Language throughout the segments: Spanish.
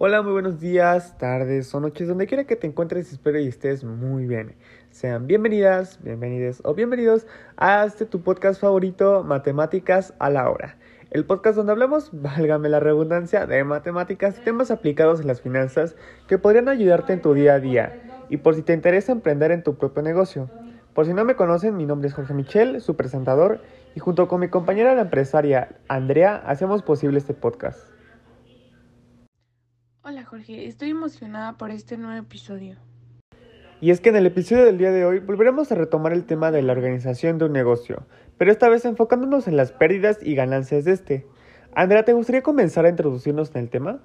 Hola, muy buenos días, tardes o noches, donde quiera que te encuentres, espero y estés muy bien. Sean bienvenidas, bienvenidos o bienvenidos a este tu podcast favorito, Matemáticas a la Hora. El podcast donde hablamos, válgame la redundancia, de matemáticas y temas aplicados en las finanzas que podrían ayudarte en tu día a día y por si te interesa emprender en tu propio negocio. Por si no me conocen, mi nombre es Jorge Michel, su presentador, y junto con mi compañera la empresaria Andrea hacemos posible este podcast. Hola Jorge, estoy emocionada por este nuevo episodio. Y es que en el episodio del día de hoy volveremos a retomar el tema de la organización de un negocio, pero esta vez enfocándonos en las pérdidas y ganancias de este. Andrea, ¿te gustaría comenzar a introducirnos en el tema?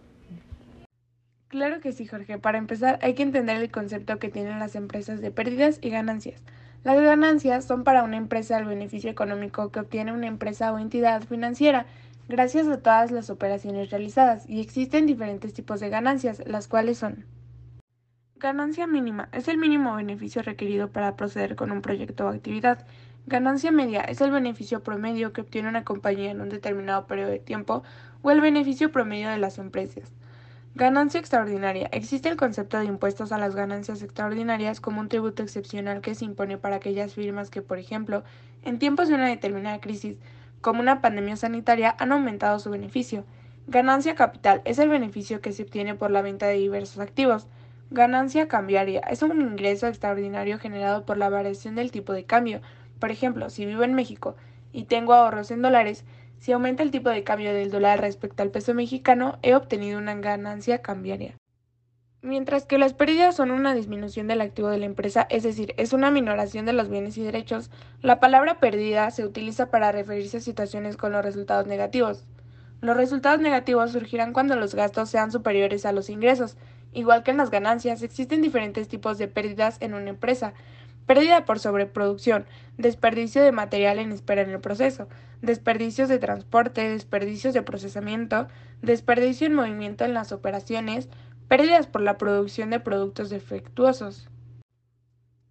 Claro que sí, Jorge. Para empezar, hay que entender el concepto que tienen las empresas de pérdidas y ganancias. Las ganancias son para una empresa el beneficio económico que obtiene una empresa o entidad financiera gracias a todas las operaciones realizadas y existen diferentes tipos de ganancias, las cuales son Ganancia mínima es el mínimo beneficio requerido para proceder con un proyecto o actividad. Ganancia media es el beneficio promedio que obtiene una compañía en un determinado periodo de tiempo o el beneficio promedio de las empresas. Ganancia extraordinaria. Existe el concepto de impuestos a las ganancias extraordinarias como un tributo excepcional que se impone para aquellas firmas que, por ejemplo, en tiempos de una determinada crisis, como una pandemia sanitaria, han aumentado su beneficio. Ganancia capital es el beneficio que se obtiene por la venta de diversos activos. Ganancia cambiaria es un ingreso extraordinario generado por la variación del tipo de cambio. Por ejemplo, si vivo en México y tengo ahorros en dólares, si aumenta el tipo de cambio del dólar respecto al peso mexicano, he obtenido una ganancia cambiaria. Mientras que las pérdidas son una disminución del activo de la empresa, es decir, es una minoración de los bienes y derechos, la palabra pérdida se utiliza para referirse a situaciones con los resultados negativos. Los resultados negativos surgirán cuando los gastos sean superiores a los ingresos. Igual que en las ganancias, existen diferentes tipos de pérdidas en una empresa. Pérdida por sobreproducción, desperdicio de material en espera en el proceso, desperdicios de transporte, desperdicios de procesamiento, desperdicio en movimiento en las operaciones, Pérdidas por la producción de productos defectuosos.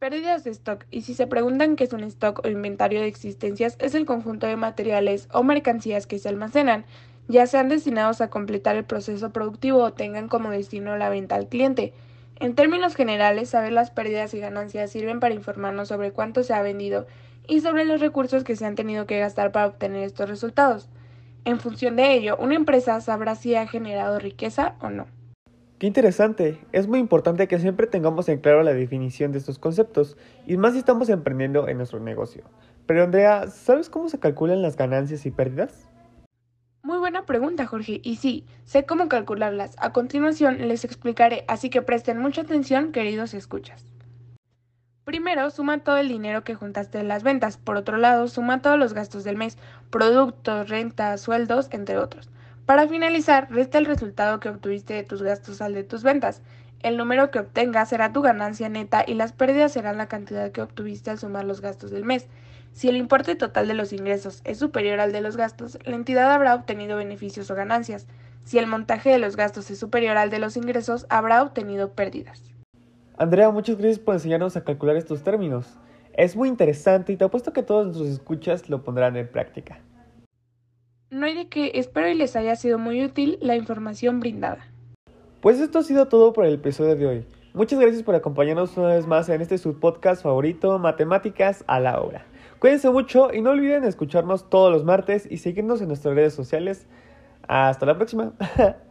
Pérdidas de stock. Y si se preguntan qué es un stock o inventario de existencias, es el conjunto de materiales o mercancías que se almacenan, ya sean destinados a completar el proceso productivo o tengan como destino la venta al cliente. En términos generales, saber las pérdidas y ganancias sirven para informarnos sobre cuánto se ha vendido y sobre los recursos que se han tenido que gastar para obtener estos resultados. En función de ello, una empresa sabrá si ha generado riqueza o no. Qué interesante. Es muy importante que siempre tengamos en claro la definición de estos conceptos, y más si estamos emprendiendo en nuestro negocio. Pero Andrea, ¿sabes cómo se calculan las ganancias y pérdidas? Muy buena pregunta, Jorge. Y sí, sé cómo calcularlas. A continuación les explicaré, así que presten mucha atención, queridos escuchas. Primero, suma todo el dinero que juntaste de las ventas. Por otro lado, suma todos los gastos del mes, productos, rentas, sueldos, entre otros. Para finalizar, resta el resultado que obtuviste de tus gastos al de tus ventas. El número que obtengas será tu ganancia neta y las pérdidas serán la cantidad que obtuviste al sumar los gastos del mes. Si el importe total de los ingresos es superior al de los gastos, la entidad habrá obtenido beneficios o ganancias. Si el montaje de los gastos es superior al de los ingresos, habrá obtenido pérdidas. Andrea, muchas gracias por enseñarnos a calcular estos términos. Es muy interesante y te apuesto que todos nuestros escuchas lo pondrán en práctica. No hay de qué, espero y les haya sido muy útil la información brindada. Pues esto ha sido todo por el episodio de hoy. Muchas gracias por acompañarnos una vez más en este subpodcast favorito, Matemáticas a la Hora. Cuídense mucho y no olviden escucharnos todos los martes y seguirnos en nuestras redes sociales. Hasta la próxima.